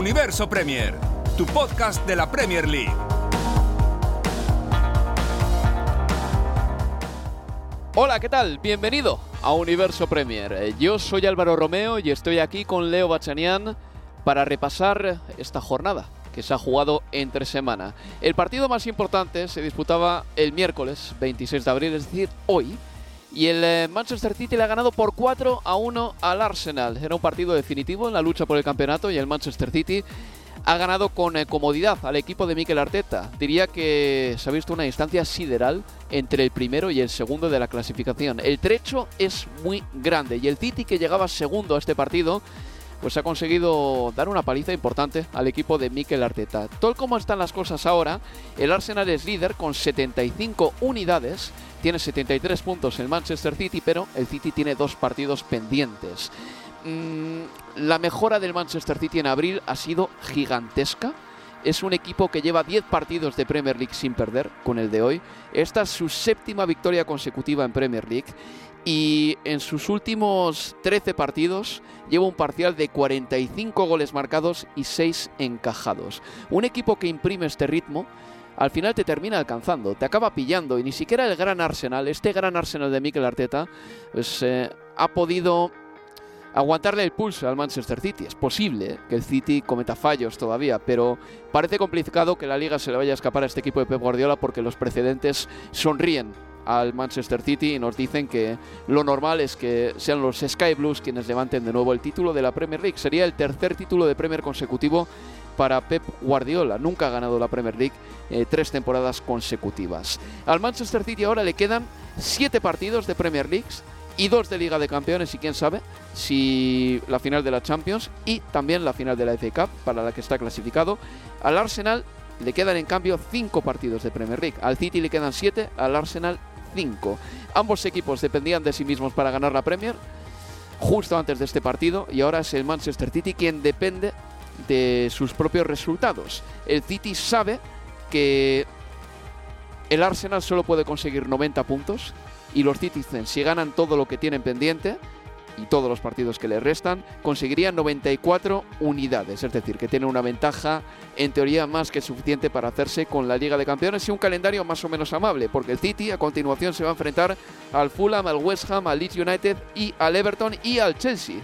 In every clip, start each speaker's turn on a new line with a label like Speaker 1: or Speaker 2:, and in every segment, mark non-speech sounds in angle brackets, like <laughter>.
Speaker 1: Universo Premier, tu podcast de la Premier League.
Speaker 2: Hola, ¿qué tal? Bienvenido a Universo Premier. Eh, Yo soy Álvaro Romeo y estoy aquí con Leo Bachanian para repasar esta jornada que se ha jugado entre semana. El partido más importante se disputaba el miércoles 26 de abril, es decir, hoy, y el eh, Manchester City le ha ganado por 4 a 1 al Arsenal. Era un partido definitivo en la lucha por el campeonato y el Manchester City ha ganado con eh, comodidad al equipo de Mikel Arteta. Diría que se ha visto una distancia sideral entre el primero y el segundo de la clasificación. El trecho es muy grande y el City que llegaba segundo a este partido pues ha conseguido dar una paliza importante al equipo de Mikel Arteta. Tal como están las cosas ahora, el Arsenal es líder con 75 unidades, tiene 73 puntos el Manchester City, pero el City tiene dos partidos pendientes. Mm, la mejora del Manchester City en abril ha sido gigantesca. Es un equipo que lleva 10 partidos de Premier League sin perder con el de hoy. Esta es su séptima victoria consecutiva en Premier League y en sus últimos 13 partidos lleva un parcial de 45 goles marcados y 6 encajados. Un equipo que imprime este ritmo al final te termina alcanzando, te acaba pillando y ni siquiera el gran Arsenal, este gran Arsenal de Mikel Arteta, pues eh, ha podido aguantarle el pulso al Manchester City. Es posible que el City cometa fallos todavía, pero parece complicado que la liga se le vaya a escapar a este equipo de Pep Guardiola porque los precedentes sonríen al Manchester City y nos dicen que lo normal es que sean los Sky Blues quienes levanten de nuevo el título de la Premier League. Sería el tercer título de Premier consecutivo para Pep Guardiola. Nunca ha ganado la Premier League eh, tres temporadas consecutivas. Al Manchester City ahora le quedan siete partidos de Premier League y dos de Liga de Campeones y quién sabe si la final de la Champions y también la final de la FA Cup para la que está clasificado. Al Arsenal le quedan en cambio cinco partidos de Premier League. Al City le quedan siete, al Arsenal 5. Ambos equipos dependían de sí mismos para ganar la Premier justo antes de este partido y ahora es el Manchester City quien depende de sus propios resultados. El City sabe que el Arsenal solo puede conseguir 90 puntos y los Citizens si ganan todo lo que tienen pendiente y todos los partidos que le restan, conseguirían 94 unidades, es decir, que tiene una ventaja en teoría más que suficiente para hacerse con la Liga de Campeones y un calendario más o menos amable, porque el City a continuación se va a enfrentar al Fulham, al West Ham, al Leeds United y al Everton y al Chelsea.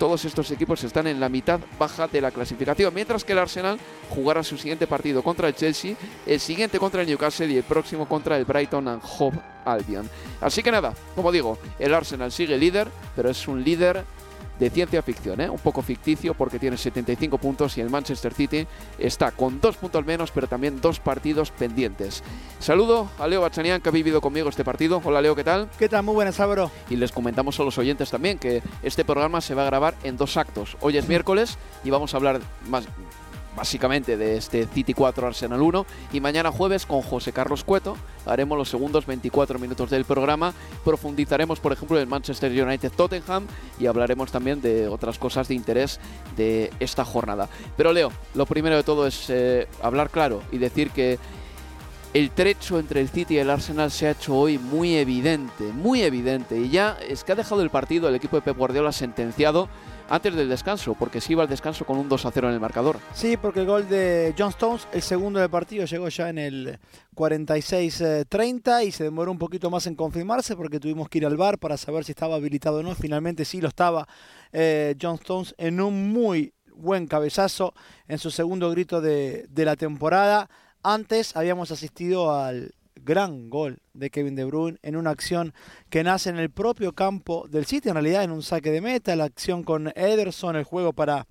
Speaker 2: Todos estos equipos están en la mitad baja de la clasificación, mientras que el Arsenal jugará su siguiente partido contra el Chelsea, el siguiente contra el Newcastle y el próximo contra el Brighton and Hove Albion. Así que nada, como digo, el Arsenal sigue líder, pero es un líder de ciencia ficción, ¿eh? un poco ficticio porque tiene 75 puntos y el Manchester City está con dos puntos menos, pero también dos partidos pendientes. Saludo a Leo Bachanian que ha vivido conmigo este partido. Hola Leo, ¿qué tal?
Speaker 3: ¿Qué tal? Muy buenas, Álvaro.
Speaker 2: Y les comentamos a los oyentes también que este programa se va a grabar en dos actos. Hoy es miércoles y vamos a hablar más básicamente de este City 4 Arsenal 1 y mañana jueves con José Carlos Cueto haremos los segundos 24 minutos del programa. Profundizaremos por ejemplo en Manchester United Tottenham y hablaremos también de otras cosas de interés de esta jornada. Pero Leo lo primero de todo es eh, hablar claro y decir que el trecho entre el City y el Arsenal se ha hecho hoy muy evidente, muy evidente. Y ya es que ha dejado el partido el equipo de Pep Guardiola sentenciado antes del descanso, porque se iba al descanso con un 2 a 0 en el marcador.
Speaker 4: Sí, porque el gol de John Stones, el segundo del partido, llegó ya en el 46-30 y se demoró un poquito más en confirmarse porque tuvimos que ir al bar para saber si estaba habilitado o no. Finalmente sí lo estaba eh, John Stones en un muy buen cabezazo en su segundo grito de la temporada. Antes habíamos asistido al gran gol de Kevin De Bruyne en una acción que nace en el propio campo del City, en realidad en un saque de meta, la acción con Ederson, el juego para,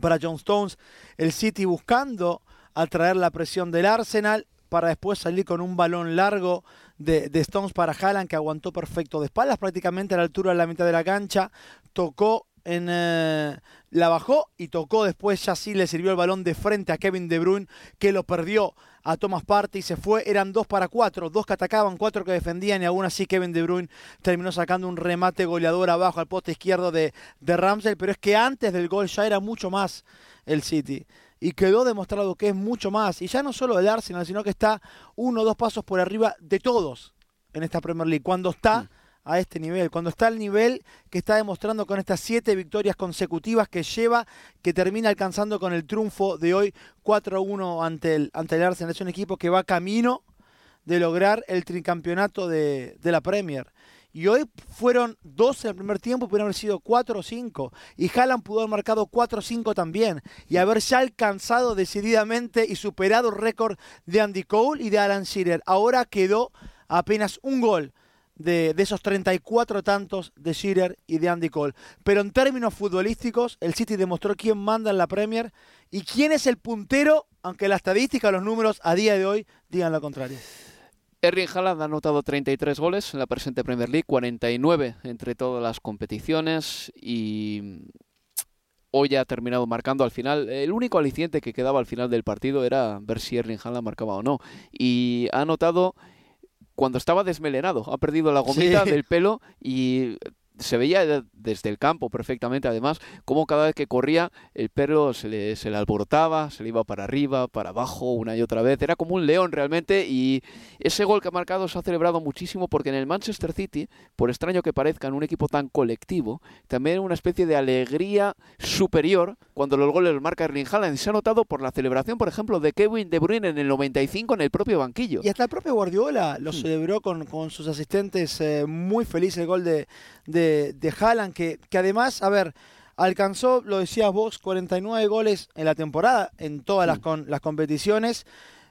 Speaker 4: para John Stones, el City buscando atraer la presión del Arsenal para después salir con un balón largo de, Stones para Haaland que aguantó perfecto de espaldas prácticamente a la altura de la mitad de la cancha, tocó en, eh, la bajó y tocó después, ya sí le sirvió el balón de frente a Kevin De Bruyne, que lo perdió a Thomas Partey y se fue, eran dos para cuatro, dos que atacaban, cuatro que defendían y aún así Kevin De Bruyne terminó sacando un remate goleador abajo al poste izquierdo de, de Ramsey, pero es que antes del gol ya era mucho más el City y quedó demostrado que es mucho más, y ya no solo el Arsenal, sino que está uno o dos pasos por arriba de todos en esta Premier League, cuando está a este nivel, cuando está al nivel que está demostrando con estas siete victorias consecutivas que lleva, que termina alcanzando con el triunfo de hoy 4-1 ante el, ante el Arsenal. Es un equipo que va camino de lograr el tricampeonato de, de la Premier. Y hoy fueron dos en el primer tiempo, pudieron haber sido cuatro o cinco. Y Haaland pudo haber marcado cuatro o cinco también. Y haber ya alcanzado decididamente y superado el récord de Andy Cole y de Alan Shearer. Ahora quedó apenas un gol de, esos 34 tantos de Shearer y de Andy Cole. Pero en términos futbolísticos, el City demostró quién manda en la Premier y quién es el puntero, aunque la estadística, los números a día de hoy digan lo contrario.
Speaker 2: Erling Haaland ha anotado 33 goles en la presente Premier League, 49 entre todas las competiciones y hoy ha terminado marcando al final. El único aliciente que quedaba al final del partido era ver si Erling Haaland marcaba o no. Y ha anotado cuando estaba desmelenado. Ha perdido la gomita del pelo y se veía desde el campo perfectamente, además, como cada vez que corría el perro se le, se le alborotaba, se le iba para arriba, para abajo, una y otra vez. Era como un león realmente y ese gol que ha marcado se ha celebrado muchísimo porque en el Manchester City, por extraño que parezca, en un equipo tan colectivo, también una especie de alegría superior cuando los goles los marca Erling Haaland. Se ha notado por la celebración, por ejemplo, de Kevin De Bruyne en el 95 en el propio banquillo.
Speaker 4: Y hasta el propio Guardiola lo hmm. celebró con, con, sus asistentes eh, muy feliz el gol de, de, de Haaland, que, que además, a ver, alcanzó, lo decías vos, 49 goles en la temporada, en todas las, con, las competiciones.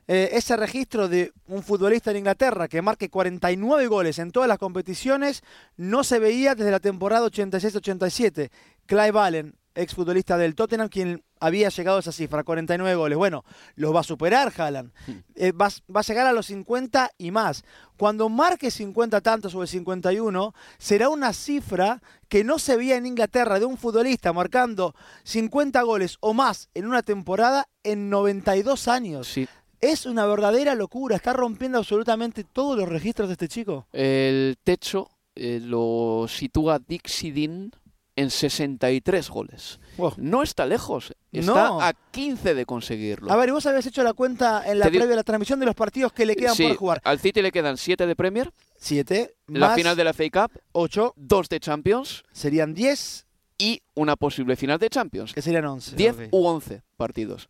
Speaker 4: Eh, ese registro de un futbolista en Inglaterra que marque 49 goles en todas las competiciones no se veía desde la temporada 86-87. Clive Allen, exfutbolista del Tottenham, quien había llegado a esa cifra, 49 goles. Bueno, los va a superar Haaland. <laughs> Eh, va, a llegar a los 50 y más. Cuando marque 50 tantos o el 51, será una cifra que no se veía en Inglaterra de un futbolista marcando 50 goles o más en una temporada en 92 años. Es una verdadera locura, está rompiendo absolutamente todos los registros de este chico.
Speaker 2: El techo eh, lo sitúa Dixie Dean en 63 goles. No está lejos, está a 15 de conseguirlo.
Speaker 4: A ver, vos habías hecho la cuenta en la previa de la transmisión de los partidos que le quedan por jugar.
Speaker 2: Al City le quedan 7 de Premier.
Speaker 4: 7.
Speaker 2: La final de la FA Cup.
Speaker 4: 8.
Speaker 2: 2 de Champions.
Speaker 4: Serían 10.
Speaker 2: Y una posible final de Champions.
Speaker 4: Que serían 11.
Speaker 2: 10 u 11 partidos.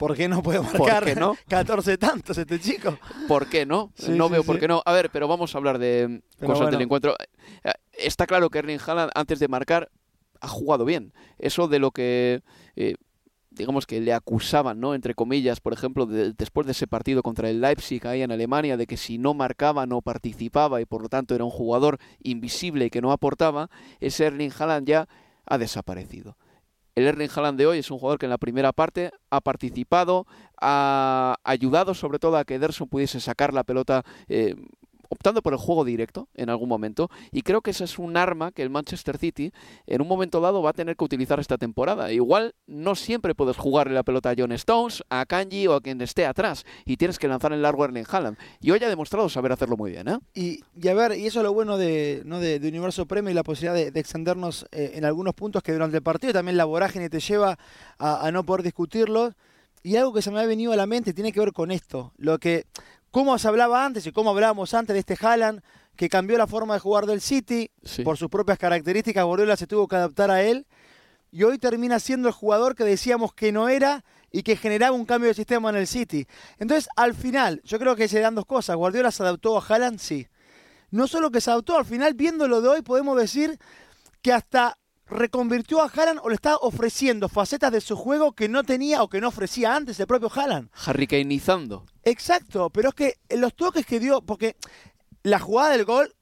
Speaker 4: ¿Por qué no puede marcar no? <laughs> 14 tantos este chico?
Speaker 2: ¿Por qué no? no veo por qué no. A ver, pero vamos a hablar de cosas del encuentro. Está claro que Erling Haaland antes de marcar ha jugado bien. Eso de lo que eh, digamos que le acusaban, ¿no? Entre comillas, por ejemplo, después de ese partido contra el Leipzig ahí en Alemania, de que si no marcaba no participaba y por lo tanto era un jugador invisible y que no aportaba, ese Erling Haaland ya ha desaparecido. El Erling Haaland de hoy es un jugador que en la primera parte ha participado, ha ayudado sobre todo a que Ederson pudiese sacar la pelota eh, optando por el juego directo en algún momento y creo que ese es un arma que el Manchester City en un momento dado va a tener que utilizar esta temporada. Igual no siempre puedes jugarle la pelota a John Stones, a Kanji o a quien esté atrás y tienes que lanzar en largo Erling Haaland. Y hoy ha demostrado saber hacerlo muy bien. ¿eh?
Speaker 4: Y, y a ver, y eso es lo bueno de, ¿no? de, Universo Premio y la posibilidad de, extendernos eh, en algunos puntos que durante el partido también la vorágine te lleva a, a no poder discutirlo y algo que se me ha venido a la mente tiene que ver con esto. Lo que, cómo se hablaba antes y cómo hablábamos antes de este Haaland, que cambió la forma de jugar del City
Speaker 2: Sí.
Speaker 4: por sus propias características. Guardiola se tuvo que adaptar a él y hoy termina siendo el jugador que decíamos que no era y que generaba un cambio de sistema en el City. Entonces, al final, yo creo que se dan dos cosas. Guardiola se adaptó a Haaland, sí. No solo que se adaptó, al final, viéndolo de hoy, podemos decir que hasta reconvirtió a Haaland o le está ofreciendo facetas de su juego que no tenía o que no ofrecía antes el propio Haaland.
Speaker 2: Harrykaneizando.
Speaker 4: Exacto, pero es que los toques que dio, porque la jugada del gol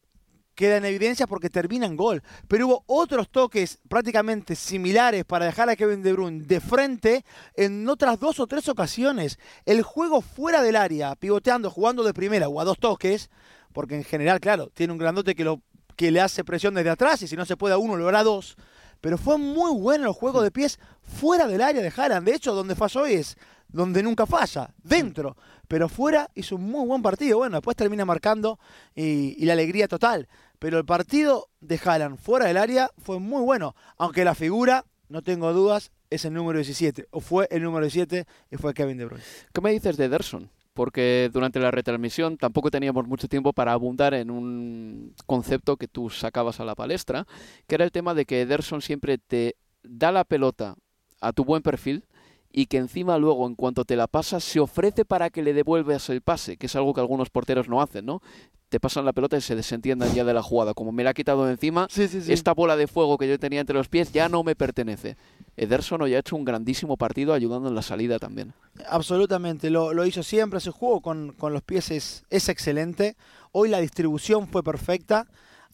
Speaker 4: queda en evidencia porque termina en gol, pero hubo otros toques prácticamente similares para dejar a Kevin De Bruyne de frente en otras dos o tres ocasiones. El juego fuera del área, pivoteando, jugando de primera o a dos toques, porque en general, claro, tiene un grandote que, lo, que le hace presión desde atrás y si no se puede a uno, lo hará a dos. Pero fue muy bueno el juego de pies fuera del área de Haaland. De hecho, donde falló es donde nunca falla, dentro. Pero fuera hizo un muy buen partido. Bueno, después termina marcando y, y la alegría total. Pero el partido de Haaland fuera del área fue muy bueno. Aunque la figura, no tengo dudas, es el número 17. O fue el número 17 y fue Kevin De Bruyne.
Speaker 2: ¿Qué me dices de Ederson? Porque durante la retransmisión tampoco teníamos mucho tiempo para abundar en un concepto que tú sacabas a la palestra, que era el tema de que Ederson siempre te da la pelota a tu buen perfil y que encima luego, en cuanto te la pasa, se ofrece para que le devuelvas el pase, que es algo que algunos porteros no hacen, ¿no? Te pasan la pelota y se desentiendan ya de la jugada. Como me la ha quitado de encima,
Speaker 4: Sí, sí, sí.
Speaker 2: esta bola de fuego que yo tenía entre los pies ya no me pertenece. Ederson hoy ha hecho un grandísimo partido ayudando en la salida también.
Speaker 4: Absolutamente, lo, lo hizo siempre, su juego con, con los pies es, es excelente. Hoy la distribución fue perfecta,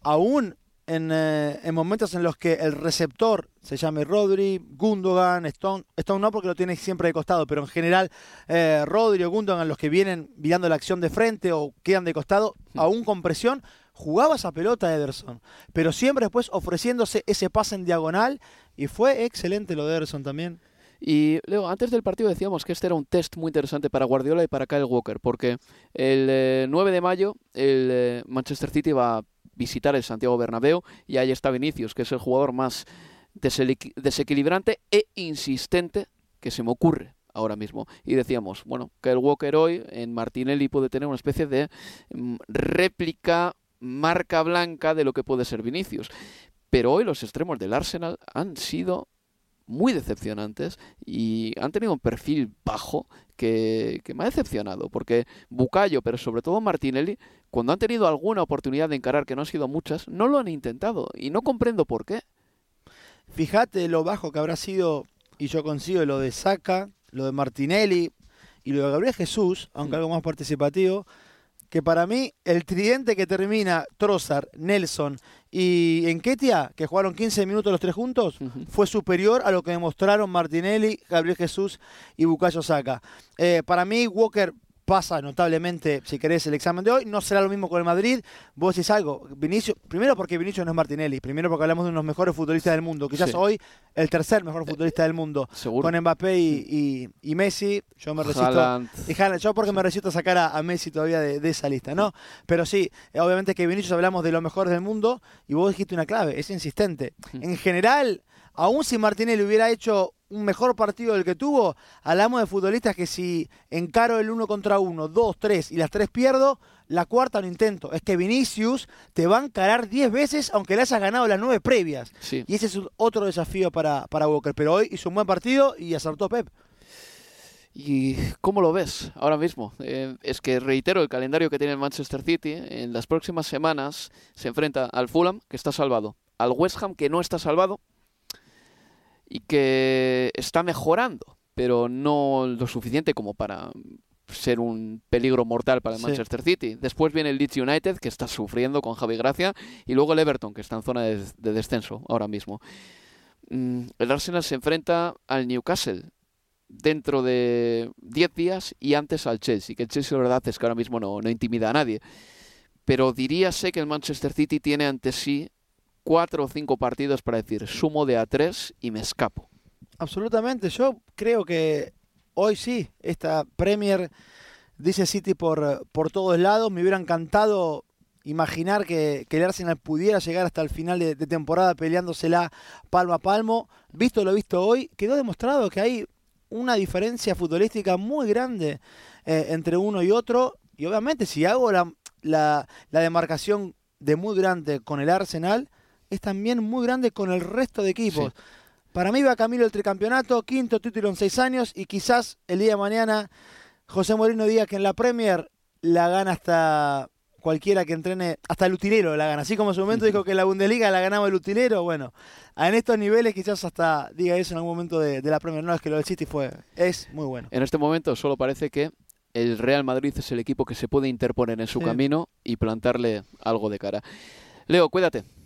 Speaker 4: aún en, eh, en momentos en los que el receptor se llame Rodri, Gundogan, Stone, Stone no porque lo tiene siempre de costado, pero en general eh, Rodri o Gundogan, los que vienen mirando la acción de frente o quedan de costado, aún con presión, jugaba esa pelota Ederson, pero siempre después ofreciéndose ese pase en diagonal y fue excelente lo de Ederson también.
Speaker 2: Y Leo, antes del partido decíamos que este era un test muy interesante para Guardiola y para Kyle Walker, porque el eh, 9 de mayo el eh, Manchester City va a visitar el Santiago Bernabéu y ahí está Vinicius, que es el jugador más desequilibrante e insistente que se me ocurre ahora mismo. Y decíamos, bueno, Kyle Walker hoy en Martinelli puede tener una especie de mm, réplica, marca blanca de lo que puede ser Vinicius. Pero hoy los extremos del Arsenal han sido muy decepcionantes y han tenido un perfil bajo que, que me ha decepcionado, porque Bucayo, pero sobre todo Martinelli, cuando han tenido alguna oportunidad de encarar, que no han sido muchas, no lo han intentado y no comprendo por qué.
Speaker 4: Fíjate lo bajo que habrá sido, y yo consigo lo de Saca, lo de Martinelli y lo de Gabriel Jesús, aunque algo más participativo, que para mí el tridente que termina Trossard, Nelson y Enquetia, que jugaron 15 minutos los tres juntos, fue superior a lo que demostraron Martinelli, Gabriel Jesús y Bucayo Saca. Eh, para mí Walker pasa notablemente, si querés, el examen de hoy. No será lo mismo con el Madrid. Vos decís algo. Vinicius, primero porque Vinicius no es Martinelli. Primero porque hablamos de unos mejores futbolistas del mundo. Quizás
Speaker 2: Sí.
Speaker 4: hoy el tercer mejor futbolista del mundo.
Speaker 2: Seguro.
Speaker 4: Con Mbappé y, y- y Messi. Yo me resisto.
Speaker 2: Haaland.
Speaker 4: Y Haaland, yo porque me resisto a sacar a, a Messi todavía de, de esa lista, ¿no? Pero sí, eh, obviamente que Vinicius hablamos de los mejores del mundo y vos dijiste una clave, es insistente. En general, aún si Martinelli hubiera hecho un mejor partido del que tuvo, hablamos de futbolistas que si encaro el uno contra uno, dos, tres y las tres pierdo, la cuarta no intento. Es que Vinicius te va a encarar 10 veces aunque le hayas ganado las nueve previas.
Speaker 2: Sí.
Speaker 4: Y ese es otro desafío para, para Walker. Pero hoy hizo un buen partido y acertó Pep.
Speaker 2: ¿Y cómo lo ves ahora mismo? Eh, es que reitero el calendario que tiene el Manchester City. En las próximas semanas se enfrenta al Fulham, que está salvado, al West Ham, que no está salvado y que está mejorando, pero no lo suficiente como para ser un peligro mortal para el
Speaker 4: Sí.
Speaker 2: Manchester City. Después viene el Leeds United, que está sufriendo con Javi Gracia, y luego el Everton, que está en zona de, de descenso ahora mismo. Mm, el Arsenal se enfrenta al Newcastle dentro de 10 días y antes al Chelsea, que el Chelsea la verdad es que ahora mismo no, no intimida a nadie. Pero diríase que el Manchester City tiene ante sí cuatro o cinco partidos para decir sumo de a tres y me escapo.
Speaker 4: Absolutamente, yo creo que hoy sí, esta Premier dice City por, por todos lados. Me hubiera encantado imaginar que, que el Arsenal pudiera llegar hasta el final de, temporada peleándosela palmo a palmo. Visto lo visto hoy, quedó demostrado que hay
Speaker 3: una diferencia futbolística muy grande eh, entre uno y otro. Y obviamente si hago la, la, demarcación de muy grande con el Arsenal, es también muy grande con el resto de equipos. Para mí va Camilo el tricampeonato, quinto título en seis años y quizás el día de mañana José Moreno diga que en la Premier la gana hasta cualquiera que entrene, hasta el utilero la gana. Así como en su momento dijo que en la Bundesliga la ganaba el utilero, bueno, en estos niveles quizás hasta diga eso en algún momento de, la Premier. No, es que lo del City fue, es muy bueno.
Speaker 2: En este momento solo parece que el Real Madrid es el equipo que se puede interponer en su camino y plantarle algo de cara. Leo, cuídate.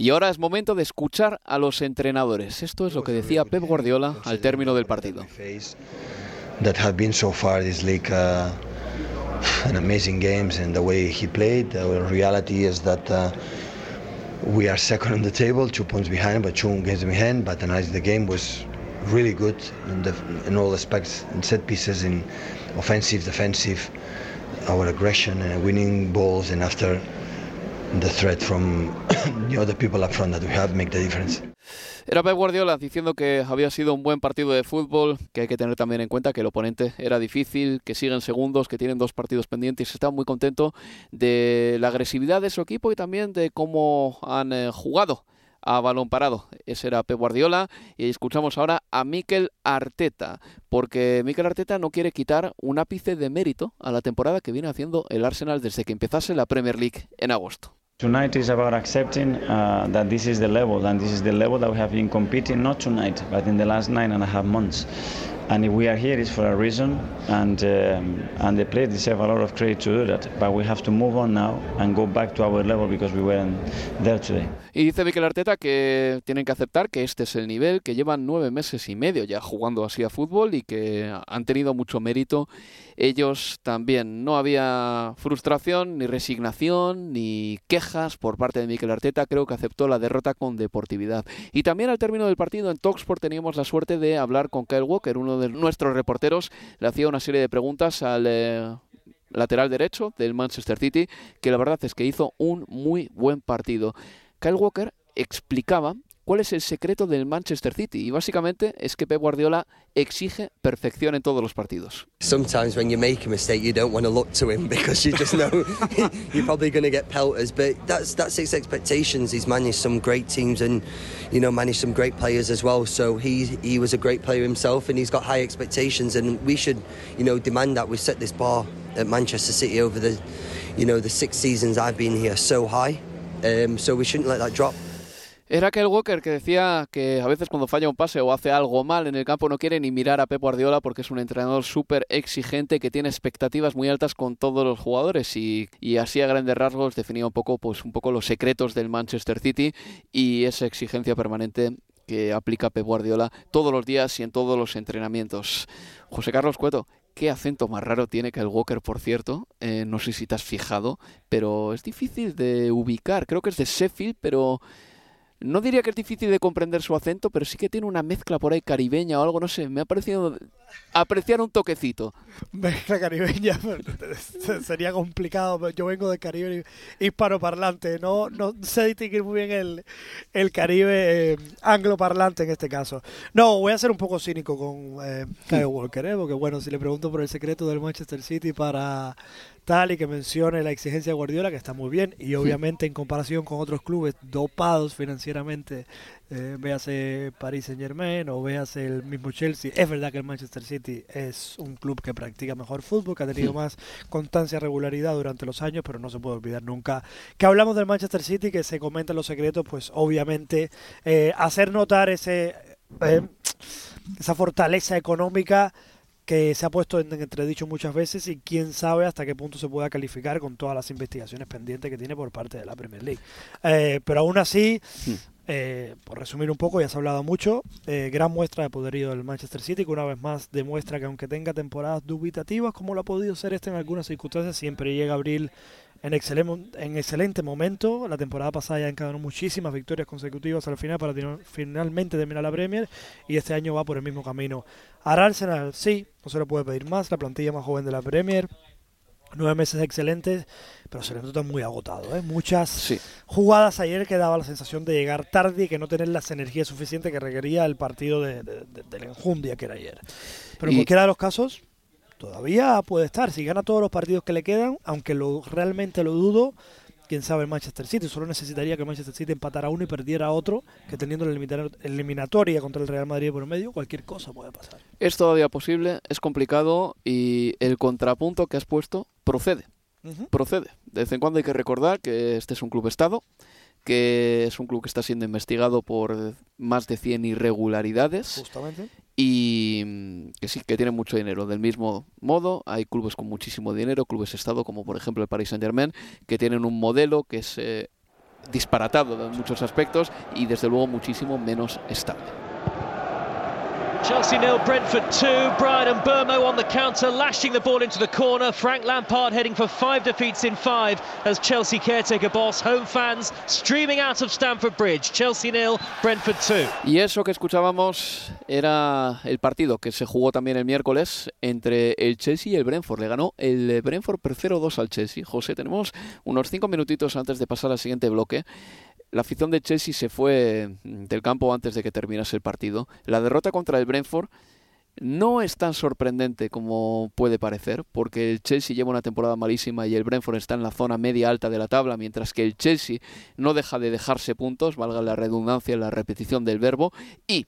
Speaker 2: Y ahora es momento de escuchar a los entrenadores. Esto es lo que decía Pep Guardiola al término del partido.
Speaker 5: That have been so far this league uh, an amazing games and the way he played. The reality is that uh, we are second on the table, two points behind, but two games behind. But tonight the game was really good in, the, in all aspects, in set pieces, in offensive, defensive, our aggression and winning balls, and after the threat from <coughs> the other people up front that we have make the difference.
Speaker 2: Era Pep Guardiola diciendo que había sido un buen partido de fútbol, que hay que tener también en cuenta que el oponente era difícil, que siguen segundos, que tienen dos partidos pendientes. Está muy contento de la agresividad de su equipo y también de cómo han eh, jugado a balón parado. Ese era Pep Guardiola y escuchamos ahora a Mikel Arteta, porque Mikel Arteta no quiere quitar un ápice de mérito a la temporada que viene haciendo el Arsenal desde que empezase la Premier League en agosto.
Speaker 6: Tonight is about accepting uh, that this is the level, and this is the level that we have been competing not tonight, but in the last nine and a half months. And if we are here, it's for a reason, and um, and the players deserve a lot of credit to do that. But we have to move on now and go back to our level because we weren't there today.
Speaker 2: Y dice Mikel Arteta que tienen que aceptar que este es el nivel, que llevan nueve meses y medio ya jugando así a fútbol y que han tenido mucho mérito ellos también. No había frustración, ni resignación, ni quejas por parte de Mikel Arteta. Creo que aceptó la derrota con deportividad. Y también al término del partido en Talksport teníamos la suerte de hablar con Kyle Walker, uno de nuestros reporteros. Le hacía una serie de preguntas al... Eh, lateral derecho del Manchester City, que la verdad es que hizo un muy buen partido. Kyle Walker explicaba cuál es el secreto del Manchester City. Y básicamente es que Pep Guardiola exige perfección en todos los partidos.
Speaker 7: Sometimes when you make a mistake, you don't want to look to him <laughs> because you just know <laughs> you're probably going to get pelters. But that's that's his expectations. He's managed some great teams and you know managed some great players as well. So he he was a great player himself, and he's got high expectations. And we should you know demand that we set this bar at Manchester City over the you know the six seasons I've been here so high. Um, so we shouldn't let that drop.
Speaker 2: Era aquel Walker que decía que a veces cuando falla un pase o hace algo mal en el campo no quiere ni mirar a Pep Guardiola porque es un entrenador súper exigente que tiene expectativas muy altas con todos los jugadores y, y, así a grandes rasgos definía un poco, pues, un poco los secretos del Manchester City y esa exigencia permanente que aplica Pep Guardiola todos los días y en todos los entrenamientos. José Carlos Cueto, qué acento más raro tiene que el Walker, por cierto. Eh, no sé si te has fijado, pero es difícil de ubicar. Creo que es de Sheffield, pero no diría que es difícil de comprender su acento, pero sí que tiene una mezcla por ahí caribeña o algo, no sé, me ha parecido apreciar un toquecito.
Speaker 3: Mezcla caribeña, <laughs> sería complicado, yo vengo de Caribe hispanoparlante, no, no sé distinguir muy bien el, el Caribe eh, angloparlante en este caso. No, voy a ser un poco cínico con eh, Kyle Walker, ¿eh? porque bueno, si le pregunto por el secreto del Manchester City para tal y que mencione la exigencia de Guardiola, que está muy bien, y obviamente en comparación con otros clubes dopados financieramente, eh, véase Paris Saint Germain o véase el mismo Chelsea, es verdad que el Manchester City es un club que practica mejor fútbol, que ha tenido más constancia y regularidad durante los años, pero no se puede olvidar nunca que hablamos del Manchester City, que se comentan los secretos, pues obviamente eh, hacer notar ese... Eh, esa fortaleza económica que se ha puesto en entredicho muchas veces y quién sabe hasta qué punto se pueda calificar con todas las investigaciones pendientes que tiene por parte de la Premier League. Eh, pero aún así, hmm. Eh, por resumir un poco, ya se ha hablado mucho, eh, gran muestra de poderío del Manchester City, que una vez más demuestra que aunque tenga temporadas dubitativas, como lo ha podido ser este en algunas circunstancias, siempre llega abril en en excelente momento. La temporada pasada ya encadenó muchísimas victorias consecutivas al final para finalmente terminar la Premier y este año va por el mismo camino. Al Arsenal, sí, no se lo puede pedir más, la plantilla más joven de la Premier. Nueve meses excelentes, pero se le nota muy agotado. ¿eh? Muchas jugadas ayer que daba la sensación de llegar tarde y que no tener las energías suficientes que requería el partido de, de, del enjundia que era ayer. Pero en cualquiera de los casos, todavía puede estar. Si gana todos los partidos que le quedan, aunque lo realmente lo dudo, quién sabe el Manchester City. Solo necesitaría que Manchester City empatara uno y perdiera otro, que teniendo la eliminatoria contra el Real Madrid por medio, cualquier cosa puede pasar.
Speaker 2: Es todavía posible, es complicado y el contrapunto que has puesto procede. Procede. De vez en cuando hay que recordar que este es un club Estado, que es un club que está siendo investigado por más de 100 irregularidades.
Speaker 3: Justamente
Speaker 2: y mm, que sí, que tienen mucho dinero. Del mismo modo, hay clubes con muchísimo dinero, clubes Estado, como por ejemplo el Paris Saint Germain, que tienen un modelo que es eh, disparatado en muchos aspectos y desde luego muchísimo menos estable.
Speaker 8: Chelsea nil, Brentford 2. Brian and Burmo on the counter, lashing the ball into the corner. Frank Lampard heading for five defeats in five as Chelsea caretaker boss. Home fans streaming out of Stamford Bridge. Chelsea nil, Brentford 2.
Speaker 2: Y eso que escuchábamos era el partido que se jugó también el miércoles entre el Chelsea y el Brentford. Le ganó el Brentford por 0-2 al Chelsea. José, tenemos unos cinco minutitos antes de pasar al siguiente bloque la afición de Chelsea se fue mm, del campo antes de que terminase el partido. La derrota contra el Brentford no es tan sorprendente como puede parecer, porque el Chelsea lleva una temporada malísima y el Brentford está en la zona media alta de la tabla, mientras que el Chelsea no deja de dejarse puntos, valga la redundancia y la repetición del verbo, y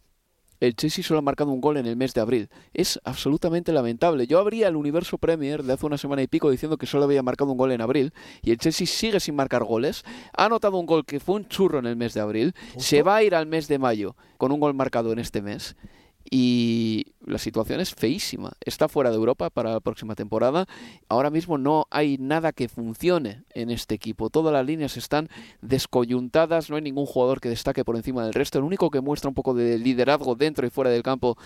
Speaker 2: el Chelsea solo ha marcado un gol en el mes de abril. Es absolutamente lamentable. Yo abría el universo Premier de hace una semana y pico diciendo que solo había marcado un gol en abril y el Chelsea sigue sin marcar goles. Ha anotado un gol que fue un churro en el mes de abril. Se va a ir al mes de mayo con un gol marcado en este mes y la situación es feísima. Está fuera de Europa para la próxima temporada. Ahora mismo no hay nada que funcione en este equipo. Todas las líneas están descoyuntadas, no hay ningún jugador que destaque por encima del resto. El único que muestra un poco de liderazgo dentro y fuera del campo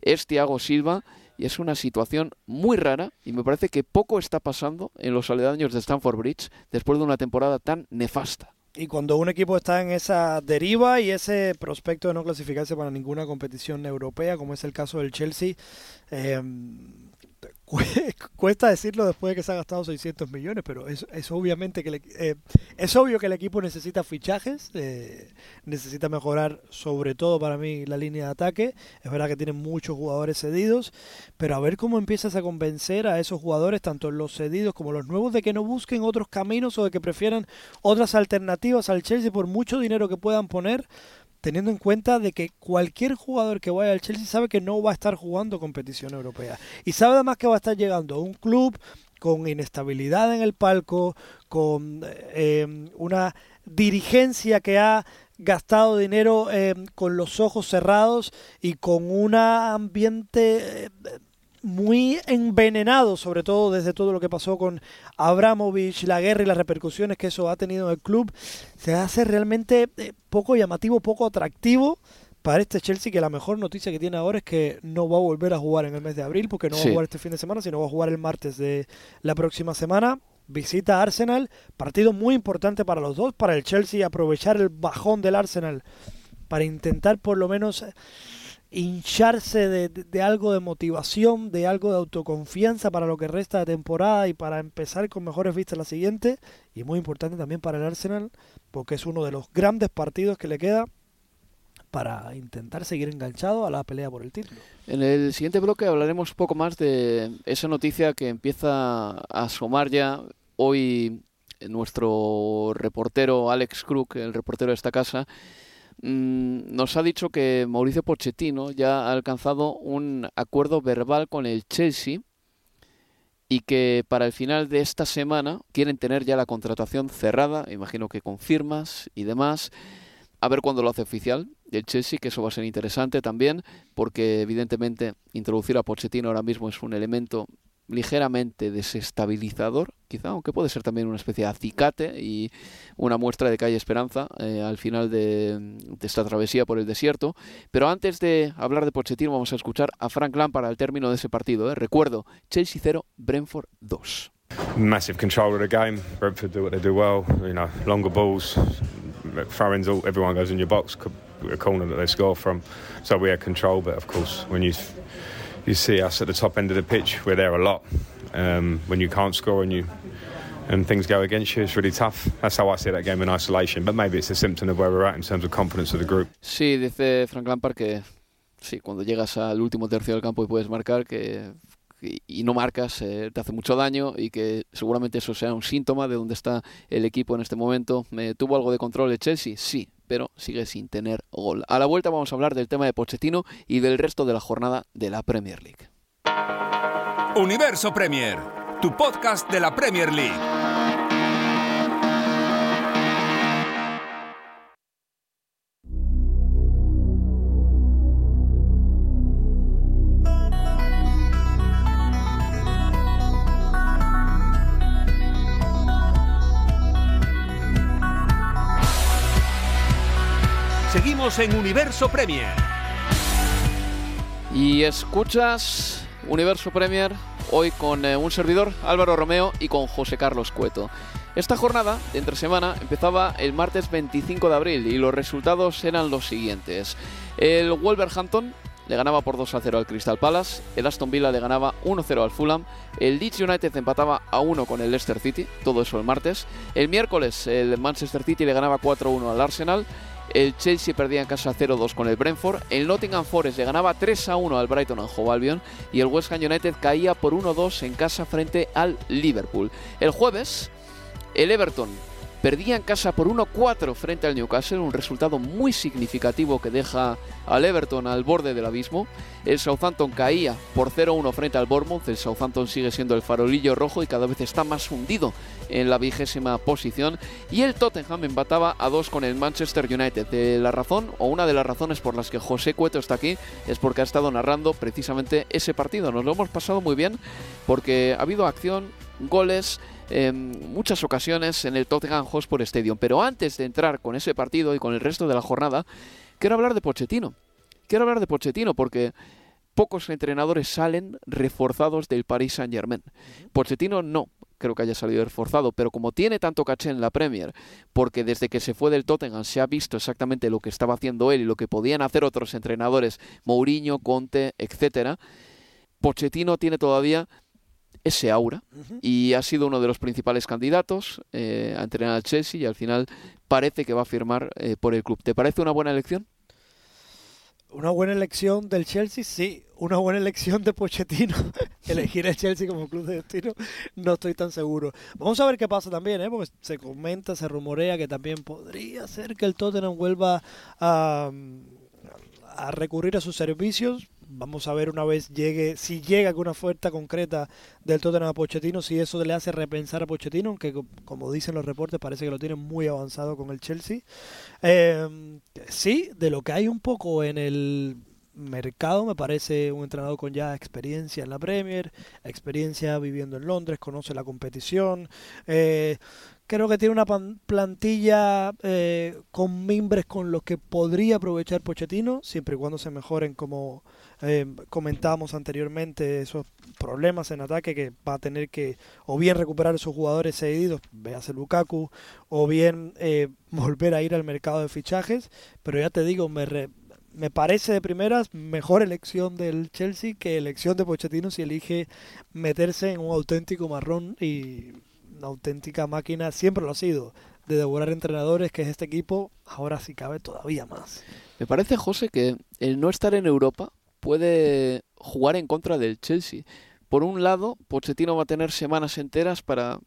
Speaker 2: es Thiago Silva. Y es una situación muy rara y me parece que poco está pasando en los aledaños de Stamford Bridge después de una temporada tan nefasta.
Speaker 3: Y cuando un equipo está en esa deriva y ese prospecto de no clasificarse para ninguna competición europea, como es el caso del Chelsea, eh, <laughs> cuesta decirlo después de que se ha gastado 600 millones, pero es, es obviamente que eh, es obvio que el equipo necesita fichajes, eh, necesita mejorar sobre todo para mí la línea de ataque. Es verdad que tienen muchos jugadores cedidos, pero a ver cómo empiezas a convencer a esos jugadores, tanto los cedidos como los nuevos, de que no busquen otros caminos o de que prefieran otras alternativas al Chelsea por mucho dinero que puedan poner teniendo en cuenta de que cualquier jugador que vaya al Chelsea sabe que no va a estar jugando competición europea. Y sabe además que va a estar llegando a un club con inestabilidad en el palco, con eh, una dirigencia que ha gastado dinero eh, con los ojos cerrados y con un ambiente eh, muy envenenado, sobre todo desde todo lo que pasó con Abramovich, la guerra y las repercusiones que eso ha tenido en el club, se hace realmente eh, poco llamativo, poco atractivo para este Chelsea, que la mejor noticia que tiene ahora es que no va a volver a jugar en el mes de abril, porque no va a jugar este fin de semana, sino va a jugar el martes de la próxima semana. Visita Arsenal, partido muy importante para los dos, para el Chelsea aprovechar el bajón del Arsenal para intentar por lo menos hincharse de, algo de motivación, de algo de autoconfianza para lo que resta de temporada y para empezar con mejores vistas la siguiente. Y muy importante también para el Arsenal, porque es uno de los grandes partidos que le queda para intentar seguir enganchado a la pelea por el título.
Speaker 2: En el siguiente bloque hablaremos un poco más de esa noticia que empieza a asomar ya hoy nuestro reportero Alex Crook, el reportero de esta casa, nos ha dicho que Mauricio Pochettino ya ha alcanzado un acuerdo verbal con el Chelsea y que para el final de esta semana quieren tener ya la contratación cerrada, imagino que con firmas y demás, a ver cuándo lo hace oficial el Chelsea, que eso va a ser interesante también, porque evidentemente introducir a Pochettino ahora mismo es un elemento ligeramente desestabilizador, quizá, aunque puede ser también una especie de acicate y una muestra de hay esperanza eh, al final de, esta travesía por el desierto. Pero antes de hablar de Pochettino, vamos a escuchar a Frank Lampard al término de ese partido. ¿eh? Recuerdo, Chelsea 0, Brentford 2.
Speaker 9: Massive control of the game. Brentford do what they do well. You know, longer balls, throw-ins. Everyone goes in your box. A corner that they score from. So we had control, but of course, when you you see us at the top end of the pitch. We're there a lot. Um, when you can't score and you and things go against you, it's really tough. That's how I see that game in isolation. But maybe it's a symptom of where we're at in terms of confidence of the group.
Speaker 2: Sí, dice Frank Lampard que sí, cuando llegas al último tercio del campo y puedes marcar que y no marcas, eh, te hace mucho daño y que seguramente eso sea un síntoma de dónde está el equipo en este momento. ¿Me ¿Tuvo algo de control el Chelsea? Sí, pero sigue sin tener gol. A la vuelta vamos a hablar del tema de Pochettino y del resto de la jornada de la Premier League.
Speaker 1: Universo Premier, tu podcast de la Premier League. En Universo Premier.
Speaker 2: Y escuchas Universo Premier hoy con eh, un servidor, Álvaro Romeo, y con José Carlos Cueto. Esta jornada de entre semana empezaba el martes 25 de abril y los resultados eran los siguientes. El Wolverhampton le ganaba por 2 a 0 al Crystal Palace, el Aston Villa le ganaba 1 0 al Fulham, el Leeds United empataba a 1 con el Leicester City, todo eso el martes. El miércoles el Manchester City le ganaba 4 1 al Arsenal, el Chelsea perdía en casa 0-2 con el Brentford. El Nottingham Forest le ganaba 3-1 al Brighton and Hove Albion. Y el West Ham United caía por 1-2 en casa frente al Liverpool. El jueves, el Everton Perdía en casa por 1-4 frente al Newcastle, un resultado muy significativo que deja al Everton al borde del abismo. El Southampton caía por 0-1 frente al Bournemouth. El Southampton sigue siendo el farolillo rojo y cada vez está más hundido en la vigésima posición. Y el Tottenham empataba a 2 con el Manchester United. De la razón, o una de las razones por las que José Cueto está aquí, es porque ha estado narrando precisamente ese partido. Nos lo hemos pasado muy bien porque ha habido acción, goles en muchas ocasiones en el Tottenham Hotspur Stadium. Pero antes de entrar con ese partido y con el resto de la jornada, quiero hablar de Pochettino. Quiero hablar de Pochettino porque pocos entrenadores salen reforzados del Paris Saint Germain. Pochettino no creo que haya salido reforzado, pero como tiene tanto caché en la Premier, porque desde que se fue del Tottenham se ha visto exactamente lo que estaba haciendo él y lo que podían hacer otros entrenadores, Mourinho, Conte, etcétera, Pochettino tiene todavía ese aura y ha sido uno de los principales candidatos eh, a entrenar al Chelsea y al final parece que va a firmar eh, por el club. ¿Te parece una buena elección?
Speaker 3: Una buena elección del Chelsea, sí. Una buena elección de Pochettino. <laughs> Elegir el Chelsea como club de destino, no estoy tan seguro. Vamos a ver qué pasa también, ¿eh? porque se comenta, se rumorea que también podría ser que el Tottenham vuelva a, a recurrir a sus servicios Vamos a ver una vez llegue, si llega alguna oferta concreta del Tottenham a Pochettino, si eso le hace repensar a Pochettino, aunque como dicen los reportes parece que lo tiene muy avanzado con el Chelsea. Em, sí, de lo que hay un poco en el mercado, me parece un entrenador con ya experiencia en la Premier, experiencia viviendo en Londres, conoce la competición. Eh, creo que tiene una plantilla eh, con mimbres con los que podría aprovechar Pochettino, siempre y cuando se mejoren como eh, comentábamos anteriormente esos problemas en ataque que va a tener que o bien recuperar esos jugadores cedidos, véase Lukaku, o bien eh, <laughs> volver a ir al mercado de fichajes, pero ya te digo, me, me parece de primeras mejor elección del Chelsea que elección de Pochettino si elige meterse en un auténtico marrón y una auténtica máquina, siempre lo ha sido, de devorar entrenadores, que es este equipo, ahora sí cabe todavía más.
Speaker 2: Me parece, José, que el no estar en Europa puede jugar en contra del Chelsea. Por un lado, Pochettino va a tener semanas enteras para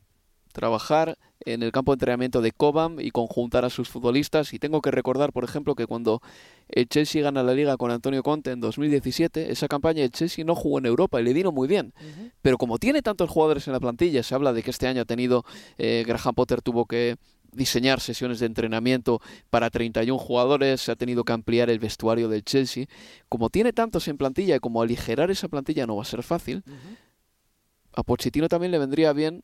Speaker 2: trabajar en el campo de entrenamiento de Cobham y conjuntar a sus futbolistas. Y tengo que recordar, por ejemplo, que cuando el Chelsea gana la liga con Antonio Conte en 2017, esa campaña el Chelsea no jugó en Europa y le vino muy bien. Pero como tiene tantos jugadores en la plantilla, se habla de que este año ha tenido, eh, Graham Potter tuvo que diseñar sesiones de entrenamiento para 31 jugadores, se ha tenido que ampliar el vestuario del Chelsea. Como tiene tantos en plantilla y como aligerar esa plantilla no va a ser fácil, a Pochettino también le vendría bien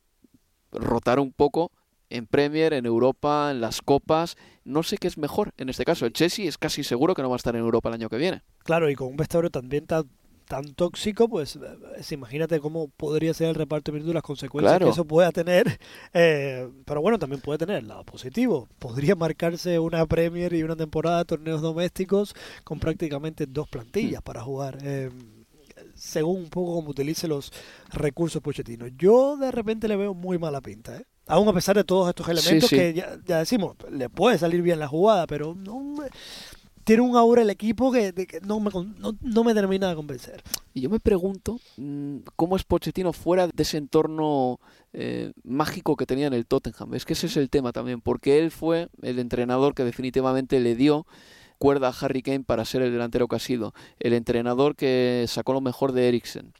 Speaker 2: rotar un poco en Premier, en Europa, en las copas. No sé qué es mejor en este caso. El Chelsea es casi seguro que no va a estar en Europa el año que viene.
Speaker 3: Claro, y con un vestuario también tan tan tóxico, pues eh, imagínate cómo podría ser el reparto de las consecuencias que eso pueda tener. <laughs> Eh, pero bueno, también puede tener el lado positivo. Podría marcarse una Premier y una temporada de torneos domésticos con prácticamente dos plantillas para jugar. Eh, según un poco como utilice los recursos Pochettino. Yo de repente le veo muy mala pinta, ¿eh? Aún a pesar de todos estos elementos que ya, ya, decimos, le puede salir bien la jugada, pero no, tiene un aura el equipo que, no, me, no, me termina de convencer.
Speaker 2: Y yo me pregunto mm, cómo es Pochettino fuera de ese entorno eh, mágico que tenía en el Tottenham. Es que ese es el tema también, porque él fue el entrenador que definitivamente le dio cuerda a Harry Kane para ser el delantero que ha sido. El entrenador que sacó lo mejor de Eriksen,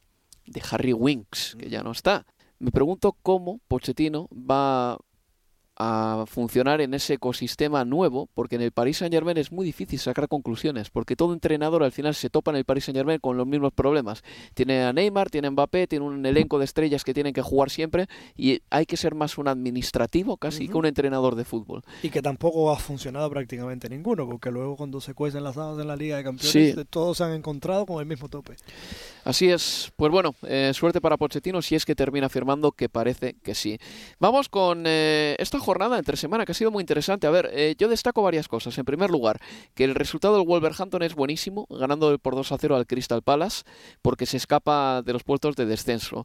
Speaker 2: de Harry Winks, que ya no está. Me pregunto cómo Pochettino va a funcionar en ese ecosistema nuevo, porque en el Paris Saint Germain es muy difícil sacar conclusiones, porque todo entrenador al final se topa en el Paris Saint Germain con los mismos problemas. Tiene a Neymar, tiene a Mbappé, tiene un elenco de estrellas que tienen que jugar siempre y hay que ser más un administrativo casi que un entrenador de fútbol.
Speaker 3: Y que tampoco ha funcionado prácticamente ninguno, porque luego cuando se cuecen las dadas en la Liga de Campeones, todos se han encontrado con el mismo tope.
Speaker 2: Así es. Pues bueno, eh, suerte para Pochettino si es que termina firmando, que parece que sí. Vamos con eh, esta jornada entre semana que ha sido muy interesante. A ver, eh, yo destaco varias cosas. En primer lugar, que el resultado del Wolverhampton es buenísimo, ganando por 2 a 0 al Crystal Palace, porque se escapa de los puestos de descenso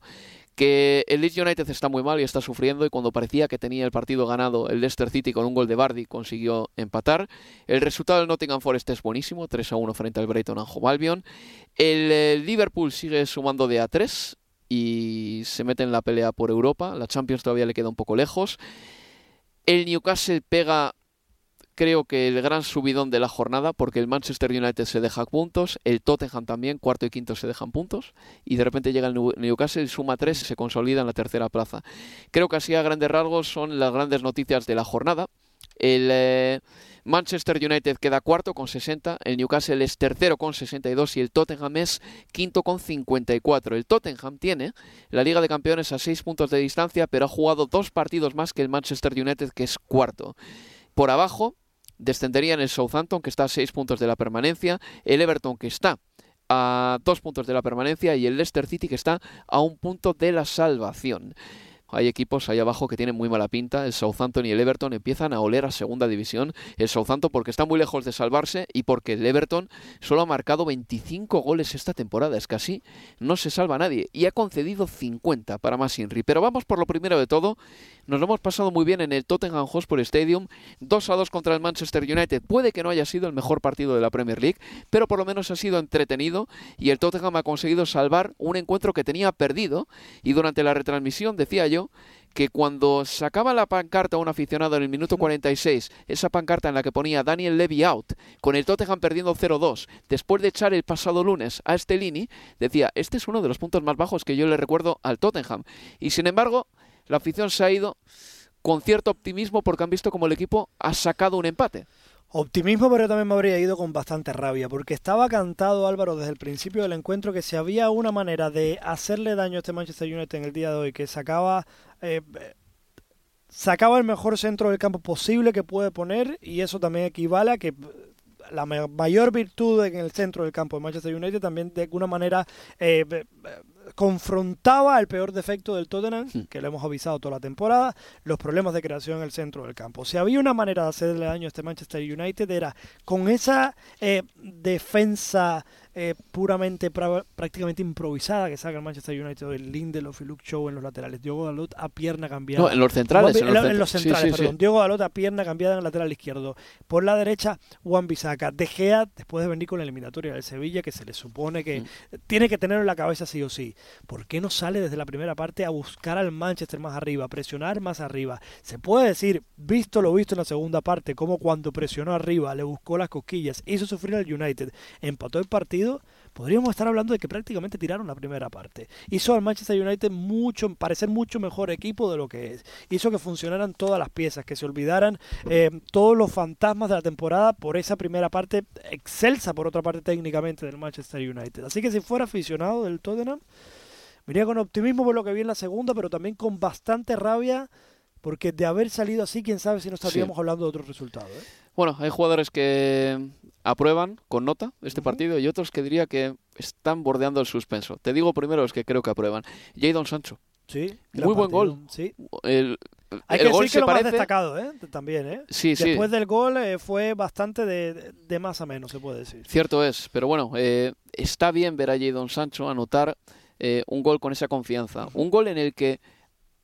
Speaker 2: que el Leeds United está muy mal y está sufriendo y cuando parecía que tenía el partido ganado el Leicester City con un gol de Bardi consiguió empatar. El resultado del Nottingham Forest es buenísimo, 3 a 1 frente al Brighton and Hove Albion. El, el eh, Liverpool sigue sumando de a 3 y se mete en la pelea por Europa. La Champions todavía le queda un poco lejos. El Newcastle pega creo que el gran subidón de la jornada, porque el Manchester United se deja puntos, el Tottenham también, cuarto y quinto se dejan puntos, y de repente llega el Newcastle, suma tres y se consolida en la tercera plaza. Creo que así a grandes rasgos son las grandes noticias de la jornada. El eh, Manchester United queda cuarto con 60, el Newcastle es tercero con 62 y el Tottenham es quinto con 54. El Tottenham tiene la Liga de Campeones a seis puntos de distancia, pero ha jugado dos partidos más que el Manchester United, que es cuarto. Por abajo, descenderían el Southampton, que está a 6 puntos de la permanencia, el Everton, que está a 2 puntos de la permanencia, y el Leicester City, que está a un punto de la salvación. Hay equipos ahí abajo que tienen muy mala pinta. El Southampton y el Everton empiezan a oler a segunda división. El Southampton porque está muy lejos de salvarse y porque el Everton solo ha marcado 25 goles esta temporada. Es así no se salva nadie. Y ha concedido 50 para más Inri. Pero vamos por lo primero de todo. Nos lo hemos pasado muy bien en el Tottenham Hotspur Stadium. 2 a 2 contra el Manchester United. Puede que no haya sido el mejor partido de la Premier League, pero por lo menos ha sido entretenido y el Tottenham ha conseguido salvar un encuentro que tenía perdido. Y durante la retransmisión decía yo que cuando sacaba la pancarta a un aficionado en el minuto 46, esa pancarta en la que ponía Daniel Levy out, con el Tottenham perdiendo 0-2, después de echar el pasado lunes a Stellini, decía, este es uno de los puntos más bajos que yo le recuerdo al Tottenham. Y sin embargo, la afición se ha ido con cierto optimismo porque han visto como el equipo ha sacado un empate.
Speaker 3: Optimismo, pero también me habría ido con bastante rabia, porque estaba cantado Álvaro desde el principio del encuentro que si había una manera de hacerle daño a este Manchester United en el día de hoy, que sacaba eh, sacaba el mejor centro del campo posible que puede poner, y eso también equivale a que la mayor virtud en el centro del campo de Manchester United también de alguna manera eh, confrontaba el peor defecto del Tottenham, hmm. que le hemos avisado toda la temporada, los problemas de creación en el centro del campo. Si había una manera de hacerle daño a este Manchester United era con esa eh, defensa eh, puramente prácticamente improvisada que saca el Manchester United el Lindelof y Luke Shaw en los laterales. Diogo Dalot a pierna cambiada.
Speaker 2: No, en los centrales
Speaker 3: en los, centrales perdón. Diogo Dalot a pierna cambiada en el lateral izquierdo. Por la derecha Juan Bisaca De Gea después de venir con la eliminatoria del Sevilla que se le supone que mm. tiene que tenerlo en la cabeza sí o sí ¿por qué no sale desde la primera parte a buscar al Manchester más arriba presionar más arriba se puede decir visto lo visto en la segunda parte como cuando presionó arriba le buscó las cosquillas hizo sufrir al United empató el partido podríamos estar hablando de que prácticamente tiraron la primera parte. Hizo al Manchester United mucho, parecer mucho mejor equipo de lo que es. Hizo que funcionaran todas las piezas, que se olvidaran eh, todos los fantasmas de la temporada por esa primera parte excelsa, por otra parte técnicamente del Manchester United. Así que si fuera aficionado del Tottenham, me con optimismo por lo que vi en la segunda, pero también con bastante rabia porque de haber salido así, quién sabe si no estaríamos hablando de otros resultados. ¿eh?
Speaker 2: Bueno, hay jugadores que aprueban con nota este partido y otros que diría que están bordeando el suspenso. Te digo primero los que creo que aprueban. Jadon Sancho.
Speaker 3: Sí,
Speaker 2: muy buen gol.
Speaker 3: Sí.
Speaker 2: El,
Speaker 3: Hay que decir que lo más destacado, ¿eh? También, ¿eh?
Speaker 2: Sí,
Speaker 3: Después del gol eh, fue bastante de, más a menos, se puede decir.
Speaker 2: Cierto es, pero bueno, eh, está bien ver a Jadon Sancho anotar eh, un gol con esa confianza. Un gol en el que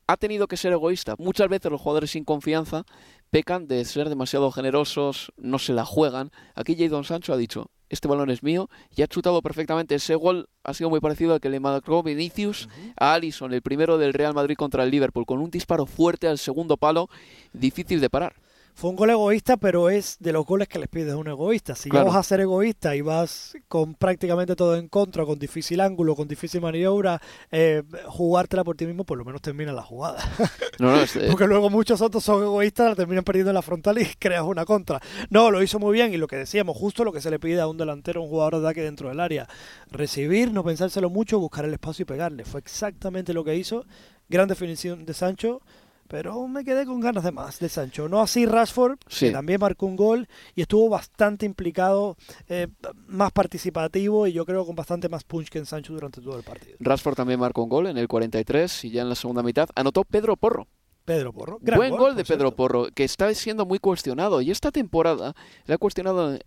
Speaker 2: ha tenido que ser egoísta. Muchas veces los jugadores sin confianza pecan de ser demasiado generosos, no se la juegan. Aquí Jadon Sancho ha dicho, este balón es mío y ha chutado perfectamente. Ese gol ha sido muy parecido al que le marcó Vinicius a Allison, el primero del Real Madrid contra el Liverpool, con un disparo fuerte al segundo palo, difícil de parar.
Speaker 3: Fue un gol egoísta, pero es de los goles que les pides a un egoísta. Si vas a ser egoísta y vas con prácticamente todo en contra, con difícil ángulo, con difícil maniobra, eh, jugártela por ti mismo, por lo menos termina la jugada. <laughs>
Speaker 2: Eh,
Speaker 3: Porque luego muchos otros son egoístas, la terminan perdiendo en la frontal y <laughs> creas una contra. No, lo hizo muy bien y lo que decíamos, justo lo que se le pide a un delantero, un jugador de ataque dentro del área. Recibir, no pensárselo mucho, buscar el espacio y pegarle. Fue exactamente lo que hizo. Gran definición de Sancho pero me quedé con ganas de más de Sancho. No así Rashford, que también marcó un gol y estuvo bastante implicado, eh, más participativo y yo creo con bastante más punch que en Sancho durante todo el partido.
Speaker 2: Rashford también marcó un gol en el 43 y ya en la segunda mitad anotó Pedro Porro.
Speaker 3: Pedro Porro.
Speaker 2: Buen gol, de Pedro Porro, que está siendo muy cuestionado. Y esta temporada le ha cuestionado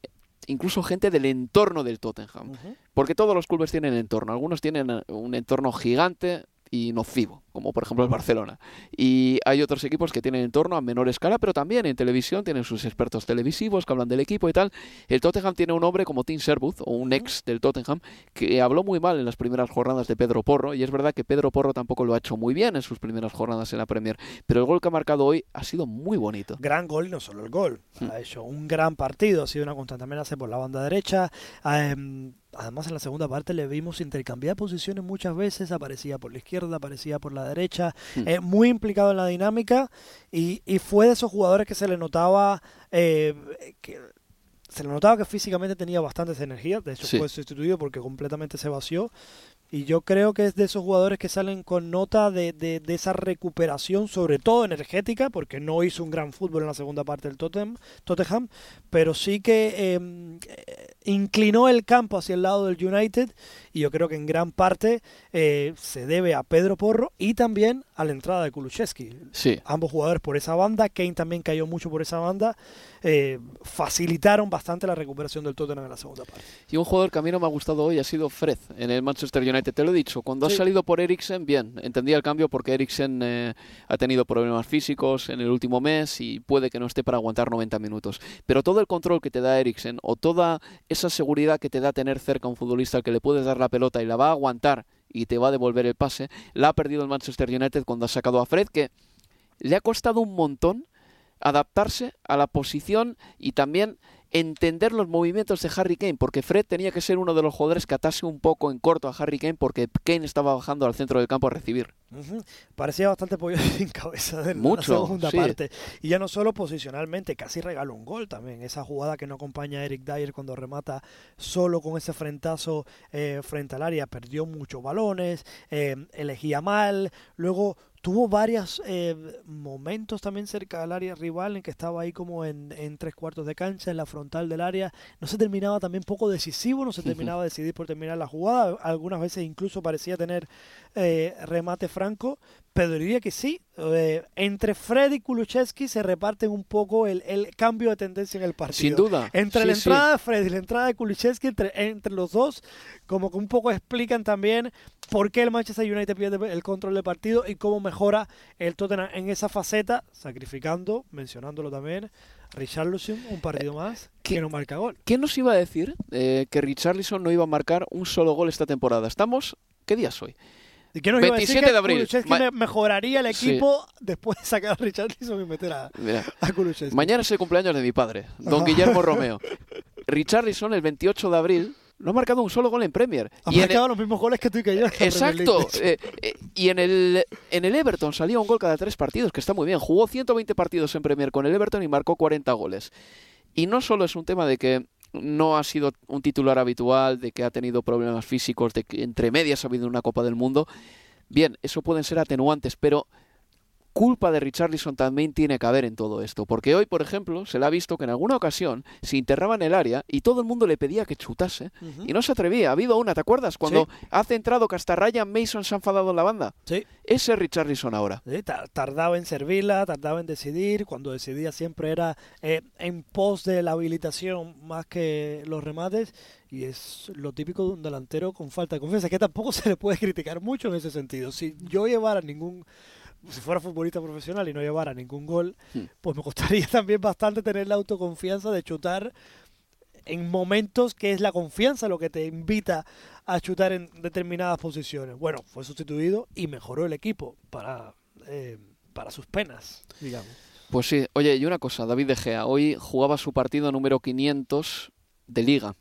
Speaker 2: incluso gente del entorno del Tottenham. Porque todos los clubes tienen entorno. Algunos tienen un entorno gigante, y nocivo, como por ejemplo el Barcelona. Y hay otros equipos que tienen entorno a menor escala, pero también en televisión tienen sus expertos televisivos que hablan del equipo y tal. El Tottenham tiene un hombre como Tim Sherwood, o un ex del Tottenham, que habló muy mal en las primeras jornadas de Pedro Porro, y es verdad que Pedro Porro tampoco lo ha hecho muy bien en sus primeras jornadas en la Premier, pero el gol que ha marcado hoy ha sido muy bonito.
Speaker 3: Gran gol, y no solo el gol, hmm. ha hecho un gran partido, ha sido una constante amenaza por la banda derecha. Em, Además, en la segunda parte le vimos intercambiar posiciones muchas veces, aparecía por la izquierda, aparecía por la derecha, hmm. eh, muy implicado en la dinámica y, y, fue de esos jugadores que se le notaba eh, que se le notaba que físicamente tenía bastantes energías, de hecho fue sustituido porque completamente se vació, Y yo creo que es de esos jugadores que salen con nota de, de, de, esa recuperación, sobre todo energética, porque no hizo un gran fútbol en la segunda parte del Tottenham, Tottenham pero sí que eh, inclinó el campo hacia el lado del United y yo creo que en gran parte eh, se debe a Pedro Porro y también a la entrada de Kulusevski.
Speaker 2: Sí.
Speaker 3: Ambos jugadores por esa banda, Kane también cayó mucho por esa banda, eh, facilitaron bastante la recuperación del Tottenham en la segunda parte.
Speaker 2: Y un jugador que a mí no me ha gustado hoy ha sido Fred en el Manchester United, te lo he dicho, cuando
Speaker 3: Sí.
Speaker 2: ha salido por Eriksen, bien, entendía el cambio porque Eriksen eh, ha tenido problemas físicos en el último mes y puede que no esté para aguantar 90 minutos. Pero todo el control que te da Eriksen o toda esa seguridad que te da tener cerca a un futbolista al que le puedes dar la pelota y la va a aguantar y te va a devolver el pase, la ha perdido el Manchester United cuando ha sacado a Fred, que le ha costado un montón adaptarse a la posición y también entender los movimientos de Harry Kane, porque Fred tenía que ser uno de los jugadores que atase un poco en corto a Harry Kane porque Kane estaba bajando al centro del campo a recibir.
Speaker 3: Parecía bastante pollo <laughs> sin cabeza en
Speaker 2: Mucho,
Speaker 3: la segunda
Speaker 2: sí.
Speaker 3: parte. Y ya no solo posicionalmente, casi regaló un gol también. Esa jugada que no acompaña a Eric Dyer cuando remata solo con ese frentazo eh, frente al área. Perdió muchos balones, eh, elegía mal. Luego tuvo varios eh, momentos también cerca del área rival en que estaba ahí como en, en tres cuartos de cancha, en la frontal del área. No se terminaba también poco decisivo, no se terminaba de decidir por terminar la jugada. Algunas veces incluso parecía tener remate franco, pero diría que sí. eh, entre Fred y Kulusevski se reparten un poco el, el cambio de tendencia en el partido.
Speaker 2: Sin duda.
Speaker 3: Entre
Speaker 2: Sí,
Speaker 3: la
Speaker 2: sí.
Speaker 3: entrada de Fred y la entrada de Kulusevski, entre, entre los dos, como que un poco explican también por qué el Manchester United pierde el control del partido y cómo mejora el Tottenham en esa faceta, sacrificando, mencionándolo también, Richarlison, un partido más, que no marca gol.
Speaker 2: ¿Quién nos iba a decir eh, que Richarlison no iba a marcar un solo gol esta temporada? Estamos, ¿qué día es hoy?
Speaker 3: ¿Y qué nos iba a decir
Speaker 2: 27
Speaker 3: que
Speaker 2: de abril. Ma-
Speaker 3: me- mejoraría el
Speaker 2: Sí.
Speaker 3: equipo después de sacar a Richarlison y meter a,
Speaker 2: Mira,
Speaker 3: a
Speaker 2: mañana es el cumpleaños de mi padre, don Guillermo Romeo. <laughs> Richarlison, el 28 de abril, no ha marcado un solo gol en Premier.
Speaker 3: Ha
Speaker 2: Y
Speaker 3: marcado los mismos goles que tú y que yo.
Speaker 2: Exacto. Eh, eh, y en el, en el Everton salía un gol cada tres partidos, que está muy bien. Jugó 120 partidos en Premier con el Everton y marcó 40 goles. Y no solo es un tema de que no ha sido un titular habitual, de que ha tenido problemas físicos, de que entre medias ha habido una Copa del Mundo. Bien, eso pueden ser atenuantes, pero culpa de Richarlison también tiene que haber en todo esto. Porque hoy, por ejemplo, se le ha visto que en alguna ocasión se internaba en el área y todo el mundo le pedía que chutase y no se atrevía. Ha habido una, ¿te acuerdas? Cuando ha centrado que hasta Ryan Mason se ha enfadado en la banda.
Speaker 3: Sí.
Speaker 2: Ese es Richarlison ahora.
Speaker 3: Sí, ta- tardaba en servirla, tardaba en decidir. Cuando decidía siempre era eh, en pos de la habilitación más que los remates. Y es lo típico de un delantero con falta de confianza, que tampoco <laughs> se le puede criticar mucho en ese sentido. Si yo llevara ningún, si fuera futbolista profesional y no llevara ningún gol,
Speaker 2: Hmm.
Speaker 3: pues me costaría <laughs> también bastante tener la autoconfianza de chutar en momentos que es la confianza lo que te invita a chutar en determinadas posiciones. Bueno, fue sustituido y mejoró el equipo para, eh, para sus penas, digamos.
Speaker 2: Pues sí. Oye, y una cosa, David De Gea. Hoy jugaba su partido número 500 de Liga.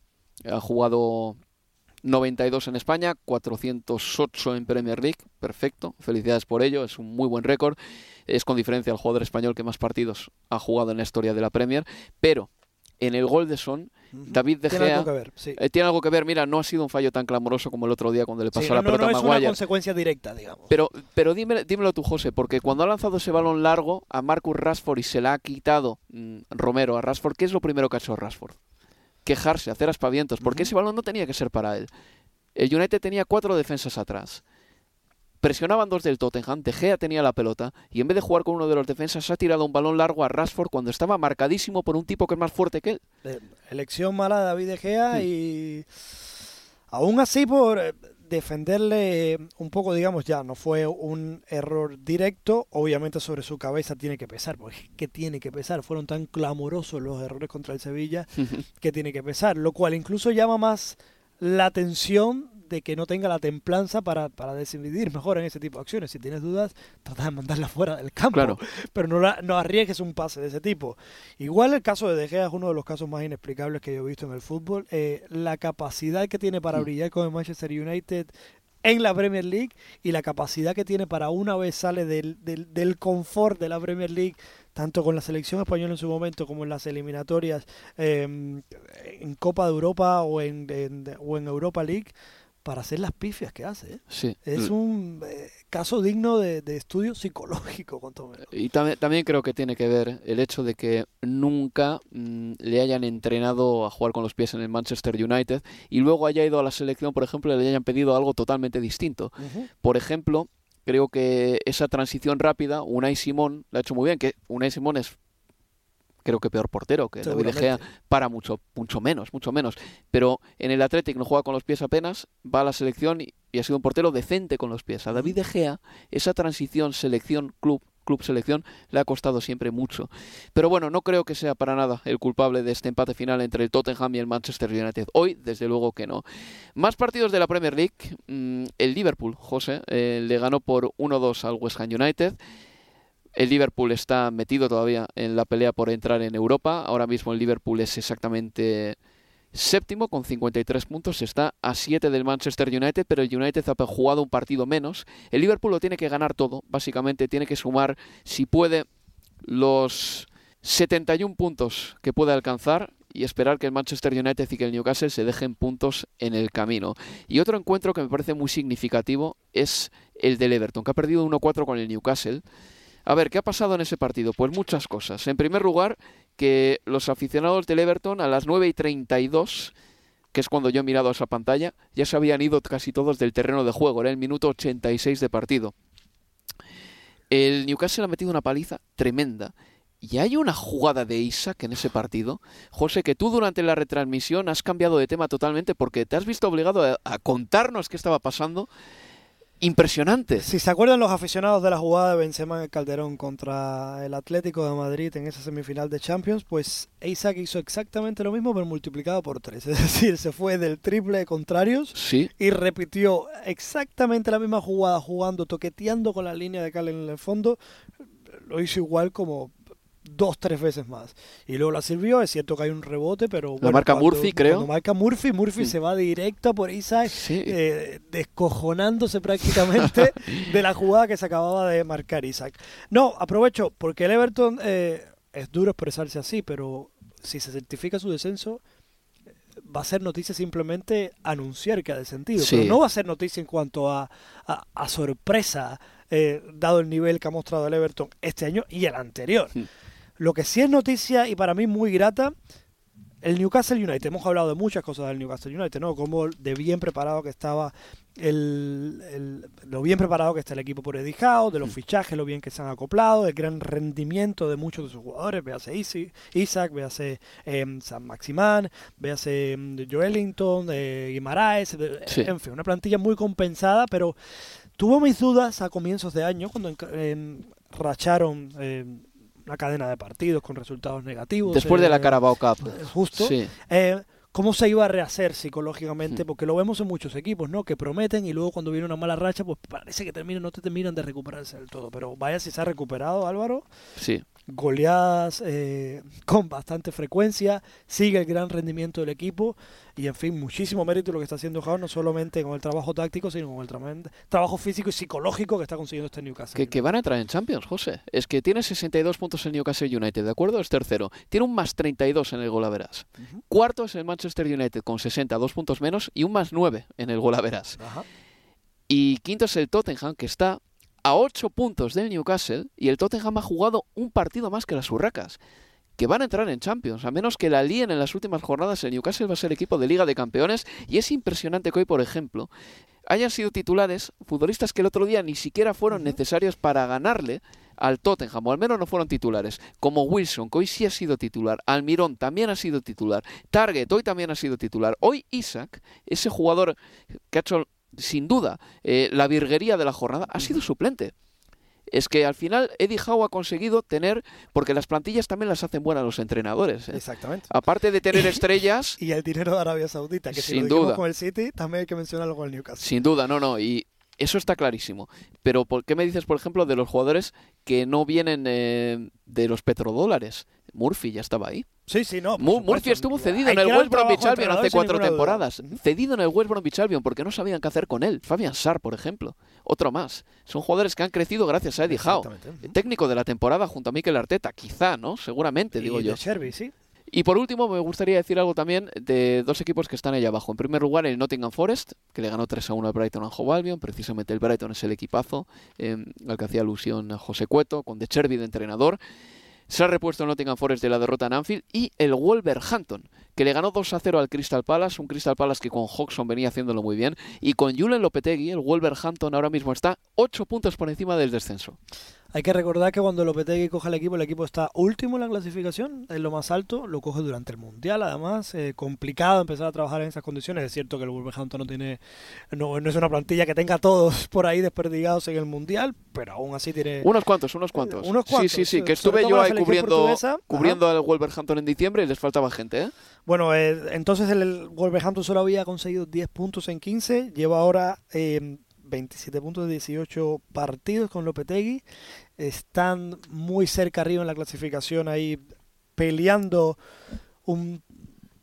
Speaker 2: Ha jugado 92 en España, 408 en Premier League. Perfecto. Felicidades por ello. Es un muy buen récord. Es con diferencia el jugador español que más partidos ha jugado en la historia de la Premier. Pero en el gol de Son, David De
Speaker 3: Tiene
Speaker 2: Gea
Speaker 3: algo que ver, sí.
Speaker 2: eh, tiene algo que ver. Mira, no ha sido un fallo tan clamoroso como el otro día cuando le pasó
Speaker 3: Sí,
Speaker 2: la
Speaker 3: no, no,
Speaker 2: pelota
Speaker 3: no
Speaker 2: a
Speaker 3: es una
Speaker 2: Maguire.
Speaker 3: consecuencia directa, digamos.
Speaker 2: Pero, pero dime, dímelo tú, José, porque cuando ha lanzado ese balón largo a Marcus Rashford y se la ha quitado mm, Romero a Rashford, ¿qué es lo primero que ha hecho Rashford? Quejarse, hacer aspavientos, porque ese balón no tenía que ser para él. El United tenía cuatro defensas atrás. Presionaban dos del Tottenham, De Gea tenía la pelota y en vez de jugar con uno de los defensas ha tirado un balón largo a Rashford cuando estaba marcadísimo por un tipo que es más fuerte que él.
Speaker 3: Eh, elección mala de David De Gea y aún así por eh, defenderle un poco, digamos, ya no fue un error directo, obviamente sobre su cabeza tiene que pesar, porque es que tiene que pesar, fueron tan clamorosos los errores contra el Sevilla <laughs> que tiene que pesar, lo cual incluso llama más la atención de que no tenga la templanza para, para decidir mejor en ese tipo de acciones. Si tienes dudas, trata de mandarla fuera del campo,
Speaker 2: Claro. <laughs>
Speaker 3: pero no, la- no arriesgues un pase de ese tipo. Igual el caso de De Gea es uno de los casos más inexplicables que yo he visto en el fútbol. Eh, la capacidad que tiene para
Speaker 2: Mm.
Speaker 3: brillar con el Manchester United en la Premier League y la capacidad que tiene para una vez sale del, del, del confort de la Premier League, tanto con la selección española en su momento como en las eliminatorias eh, en Copa de Europa o en, en- o en Europa League, para hacer las pifias que hace. ¿eh?
Speaker 2: Sí.
Speaker 3: Es un eh, caso digno de, de estudio psicológico, con todo.
Speaker 2: Y también, también creo que tiene que ver el hecho de que nunca mm, le hayan entrenado a jugar con los pies en el Manchester United y luego haya ido a la selección, por ejemplo, y le hayan pedido algo totalmente distinto. Por ejemplo, creo que esa transición rápida, Unai Simón la ha hecho muy bien, que Unai Simón es creo que peor portero que David De Gea para mucho mucho menos mucho menos. Pero en el Athletic no juega con los pies apenas va a la selección y, y ha sido un portero decente con los pies. A David De Gea esa transición selección club club selección le ha costado siempre mucho. Pero bueno no creo que sea para nada el culpable de este empate final entre el Tottenham y el Manchester United. Hoy desde luego que no. Más partidos de la Premier League. Mm, el Liverpool José eh, le ganó por 1-2 al West Ham United el Liverpool está metido todavía en la pelea por entrar en Europa. Ahora mismo el Liverpool es exactamente séptimo con 53 puntos. Está a 7 del Manchester United, pero el United ha jugado un partido menos. El Liverpool lo tiene que ganar todo. Básicamente tiene que sumar, si puede, los 71 puntos que puede alcanzar y esperar que el Manchester United y que el Newcastle se dejen puntos en el camino. Y otro encuentro que me parece muy significativo es el del Everton, que ha perdido 1-4 con el Newcastle. A ver, ¿qué ha pasado en ese partido? Pues muchas cosas. En primer lugar, que los aficionados del Everton a las 9 y 32, que es cuando yo he mirado a esa pantalla, ya se habían ido casi todos del terreno de juego. Era el minuto 86 de partido. El Newcastle ha metido una paliza tremenda. Y hay una jugada de Isaac en ese partido. José, que tú durante la retransmisión has cambiado de tema totalmente porque te has visto obligado a, a contarnos qué estaba pasando impresionante.
Speaker 3: Si se acuerdan los aficionados de la jugada de Benzema en el Calderón contra el Atlético de Madrid en esa semifinal de Champions, pues Isaac hizo exactamente lo mismo pero multiplicado por tres. <laughs> Es decir, se fue del triple de contrarios
Speaker 2: sí.
Speaker 3: y repitió exactamente la misma jugada jugando, toqueteando con la línea de Cal en el fondo. Lo hizo igual como dos, tres veces más. Y luego la sirvió, es cierto que hay un rebote, pero...
Speaker 2: Bueno, la marca
Speaker 3: cuando,
Speaker 2: Murphy, creo.
Speaker 3: Cuando marca Murphy, Murphy sí. se va directo por Isaac,
Speaker 2: sí.
Speaker 3: eh, descojonándose prácticamente <laughs> de la jugada que se acababa de marcar Isaac. No, aprovecho, porque el Everton eh, es duro expresarse así, pero si se certifica su descenso, va a ser noticia simplemente anunciar que ha descendido,
Speaker 2: Sí.
Speaker 3: pero no va a ser noticia en cuanto a, a, a sorpresa, eh, dado el nivel que ha mostrado el Everton este año y el anterior. Lo que sí es noticia y para mí muy grata, el Newcastle United. Hemos hablado de muchas cosas del Newcastle United, ¿no? Como de bien preparado que estaba el, el- lo bien preparado que está el equipo por Eddie Howe, de los fichajes, lo bien que se han acoplado, el gran rendimiento de muchos de sus jugadores, véase Isaac, véase eh, San Maximán, véase mm, Joelinton, eh, Guimaraes,
Speaker 2: Sí.
Speaker 3: en fin, una plantilla muy compensada, pero tuvo mis dudas a comienzos de año cuando en- racharon eh, una cadena de partidos con resultados negativos.
Speaker 2: Después de la
Speaker 3: eh,
Speaker 2: Carabao Cup.
Speaker 3: Justo.
Speaker 2: Sí.
Speaker 3: Eh, ¿Cómo se iba a rehacer psicológicamente?
Speaker 2: Mm.
Speaker 3: Porque lo vemos en muchos equipos, ¿no? Que prometen y luego cuando viene una mala racha, pues parece que terminan, no te terminan de recuperarse del todo. Pero vaya si se ha recuperado, Álvaro.
Speaker 2: Sí.
Speaker 3: Goleadas eh, <laughs> con bastante frecuencia, sigue el gran rendimiento del equipo y, en fin, muchísimo mérito lo que está haciendo Howe, no solamente con el trabajo táctico, sino con el trabajo físico y psicológico que está consiguiendo este Newcastle.
Speaker 2: Que, que van a entrar en Champions, José. Es que tiene 62 puntos el Newcastle United, ¿de acuerdo? Es tercero. Tiene un más 32 en el golaveras. Cuarto es el Manchester United con 60, dos puntos menos, y un más 9 en el golaveras. Y quinto es el Tottenham, que está a 8 puntos del Newcastle, y el Tottenham ha jugado un partido más que las Urracas. Que van a entrar en Champions, a menos que la líen en las últimas jornadas. El Newcastle va a ser equipo de Liga de Campeones, y es impresionante que hoy, por ejemplo, hayan sido titulares futbolistas que el otro día ni siquiera fueron necesarios para ganarle al Tottenham, o al menos no fueron titulares, como Wilson, que hoy sí ha sido titular, Almirón también ha sido titular, Target hoy también ha sido titular, hoy Isaac, ese jugador que ha hecho sin duda eh, la virguería de la jornada, ha sido suplente. Es que al final Eddie Howe ha conseguido tener, porque las plantillas también las hacen buenas los entrenadores. ¿eh?
Speaker 3: Exactamente.
Speaker 2: Aparte de tener <laughs> estrellas,
Speaker 3: Y el dinero de Arabia Saudita, que si
Speaker 2: Sin
Speaker 3: lo dijimos
Speaker 2: duda.
Speaker 3: con el City, también hay que mencionarlo con el Newcastle.
Speaker 2: Sin duda, no, no, y eso está clarísimo. Pero ¿por qué me dices, por ejemplo, de los jugadores que no vienen eh, de los petrodólares? Murphy ya estaba ahí.
Speaker 3: Sí, sí, no. supuesto.
Speaker 2: Murphy estuvo cedido
Speaker 3: Hay
Speaker 2: en el West Bromwich Albion hace cuatro
Speaker 3: duda.
Speaker 2: temporadas. Cedido en el West Bromwich Albion porque no sabían qué hacer con él. Fabian Sar, por ejemplo. Otro más. Son jugadores que han crecido gracias a Eddie Howe. Técnico de la temporada junto a Mikel Arteta, quizá, ¿no? Seguramente,
Speaker 3: Y
Speaker 2: digo
Speaker 3: de
Speaker 2: yo.
Speaker 3: Sí.
Speaker 2: Y por último, me gustaría decir algo también de dos equipos que están ahí abajo. En primer lugar, el Nottingham Forest, que le ganó 3 a 1 al Brighton and Hove Albion. Precisamente el Brighton es el equipazo eh, al que hacía alusión a José Cueto, con De Cherby de entrenador. Se ha repuesto el Nottingham Forest de la derrota en Anfield y el Wolverhampton, que le ganó 2 a 0 al Crystal Palace, un Crystal Palace que con Hodgson venía haciéndolo muy bien. Y con Julen Lopetegui, el Wolverhampton ahora mismo está 8 puntos por encima del descenso.
Speaker 3: Hay que recordar que cuando Lopetegui coge el equipo, el equipo está último en la clasificación, es lo más alto, lo coge durante el Mundial, además, eh, complicado empezar a trabajar en esas condiciones. Es cierto que el Wolverhampton no tiene, no, no, es una plantilla que tenga todos <laughs> por ahí desperdigados en el Mundial, pero aún así tiene...
Speaker 2: Unos cuantos, unos cuantos.
Speaker 3: Unos cuantos.
Speaker 2: Sí, sí, sí, que estuve yo ahí cubriendo, cubriendo al Wolverhampton en diciembre y les faltaba gente, ¿eh?
Speaker 3: Bueno, eh, entonces el, Wolverhampton solo había conseguido 10 puntos en 15, lleva ahora... Eh, 27 puntos de 18 partidos con Lopetegui. Están muy cerca arriba en la clasificación ahí peleando un,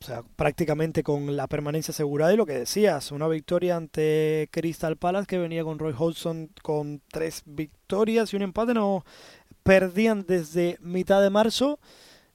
Speaker 3: o sea, prácticamente con la permanencia asegurada. Y lo que decías, una victoria ante Crystal Palace que venía con Roy Hodgson con tres victorias y un empate. No perdían desde mitad de marzo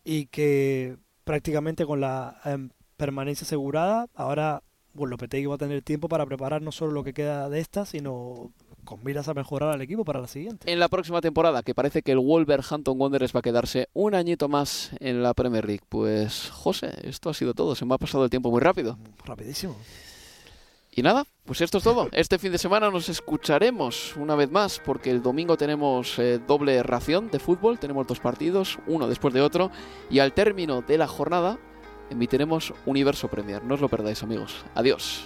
Speaker 3: y que prácticamente con la eh, permanencia asegurada ahora bueno, Lopetegui va a tener tiempo para preparar no solo lo que queda de esta, sino con miras a mejorar al equipo para la siguiente.
Speaker 2: En la próxima temporada, que parece que el Wolverhampton Wanderers va a quedarse un añito más en la Premier League. Pues, José, esto ha sido todo. Se me ha pasado el tiempo muy rápido.
Speaker 3: Rapidísimo.
Speaker 2: Y nada, pues esto es todo. Este fin de semana nos escucharemos una vez más porque el domingo tenemos eh, doble ración de fútbol, tenemos dos partidos, uno después de otro, y al término de la jornada emitiremos Universo Premier. No os lo perdáis, amigos. Adiós.